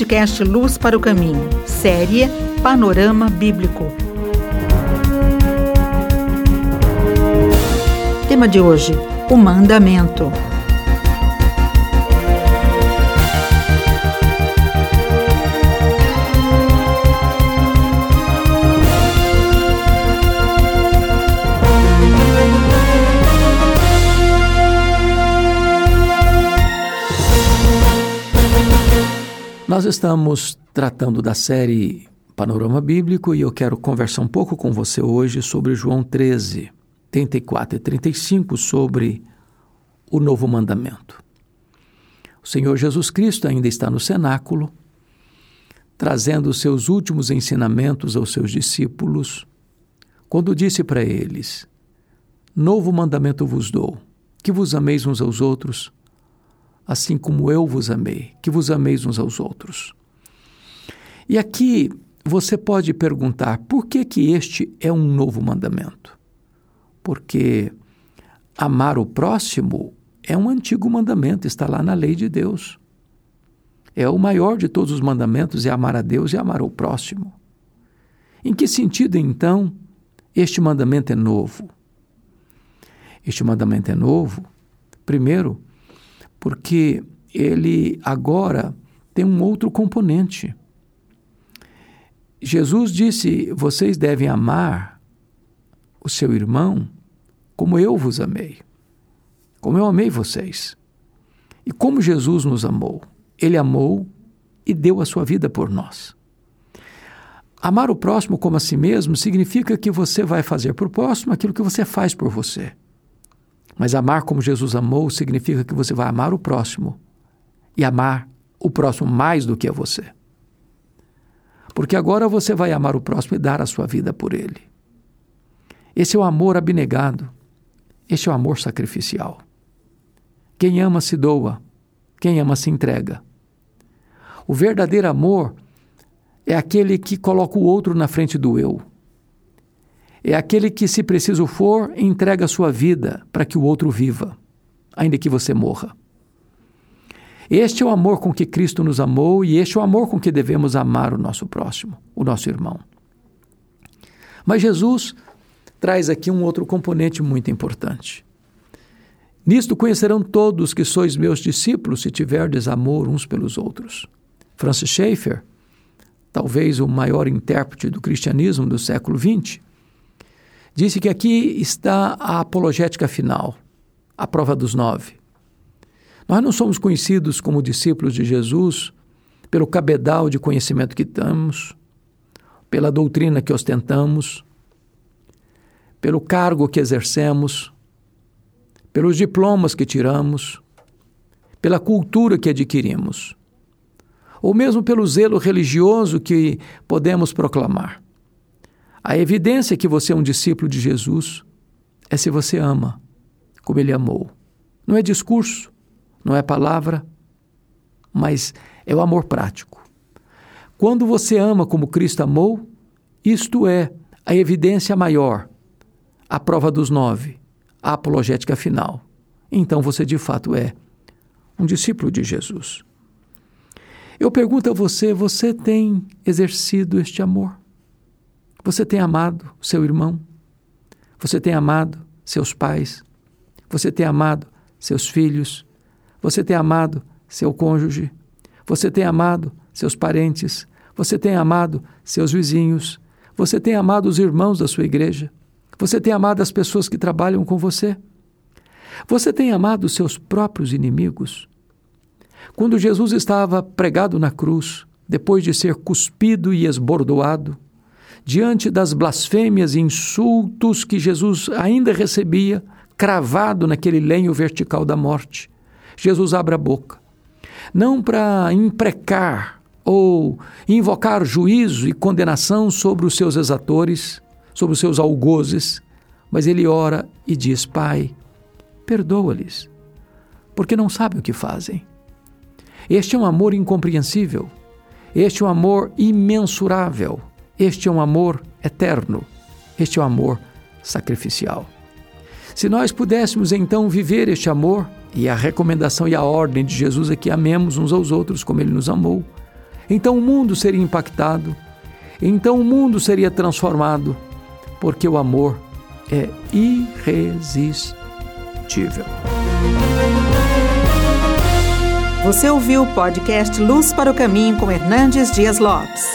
podcast Luz para o Caminho, série Panorama Bíblico. Tema de hoje: o mandamento. Nós estamos tratando da série Panorama Bíblico e eu quero conversar um pouco com você hoje sobre João 13, 34 e 35, sobre o novo mandamento. O Senhor Jesus Cristo ainda está no cenáculo, trazendo os seus últimos ensinamentos aos seus discípulos, quando disse para eles: Novo mandamento vos dou, que vos ameis uns aos outros assim como eu vos amei, que vos ameis uns aos outros. E aqui você pode perguntar por que, que este é um novo mandamento? Porque amar o próximo é um antigo mandamento, está lá na lei de Deus. É o maior de todos os mandamentos é amar a Deus e amar o próximo. Em que sentido, então, este mandamento é novo? Este mandamento é novo, primeiro, porque ele agora tem um outro componente. Jesus disse: Vocês devem amar o seu irmão como eu vos amei, como eu amei vocês. E como Jesus nos amou? Ele amou e deu a sua vida por nós. Amar o próximo como a si mesmo significa que você vai fazer por próximo aquilo que você faz por você. Mas amar como Jesus amou significa que você vai amar o próximo e amar o próximo mais do que a você. Porque agora você vai amar o próximo e dar a sua vida por ele. Esse é o amor abnegado. Esse é o amor sacrificial. Quem ama se doa, quem ama se entrega. O verdadeiro amor é aquele que coloca o outro na frente do eu é aquele que, se preciso for, entrega sua vida para que o outro viva, ainda que você morra. Este é o amor com que Cristo nos amou e este é o amor com que devemos amar o nosso próximo, o nosso irmão. Mas Jesus traz aqui um outro componente muito importante. Nisto conhecerão todos que sois meus discípulos se tiverdes amor uns pelos outros. Francis Schaeffer, talvez o maior intérprete do cristianismo do século XX, disse que aqui está a apologética final, a prova dos nove. Nós não somos conhecidos como discípulos de Jesus pelo cabedal de conhecimento que temos, pela doutrina que ostentamos, pelo cargo que exercemos, pelos diplomas que tiramos, pela cultura que adquirimos, ou mesmo pelo zelo religioso que podemos proclamar. A evidência que você é um discípulo de Jesus é se você ama como ele amou. Não é discurso, não é palavra, mas é o amor prático. Quando você ama como Cristo amou, isto é a evidência maior, a prova dos nove, a apologética final. Então você de fato é um discípulo de Jesus. Eu pergunto a você: você tem exercido este amor? Você tem amado seu irmão? Você tem amado seus pais? Você tem amado seus filhos? Você tem amado seu cônjuge? Você tem amado seus parentes? Você tem amado seus vizinhos? Você tem amado os irmãos da sua igreja? Você tem amado as pessoas que trabalham com você? Você tem amado seus próprios inimigos? Quando Jesus estava pregado na cruz, depois de ser cuspido e esbordoado, diante das blasfêmias e insultos que Jesus ainda recebia, cravado naquele lenho vertical da morte. Jesus abre a boca, não para imprecar ou invocar juízo e condenação sobre os seus exatores, sobre os seus algozes, mas ele ora e diz: Pai, perdoa-lhes, porque não sabem o que fazem. Este é um amor incompreensível, este é um amor imensurável este é um amor eterno, este é um amor sacrificial. Se nós pudéssemos então viver este amor, e a recomendação e a ordem de Jesus é que amemos uns aos outros como ele nos amou, então o mundo seria impactado, então o mundo seria transformado, porque o amor é irresistível. Você ouviu o podcast Luz para o Caminho com Hernandes Dias Lopes.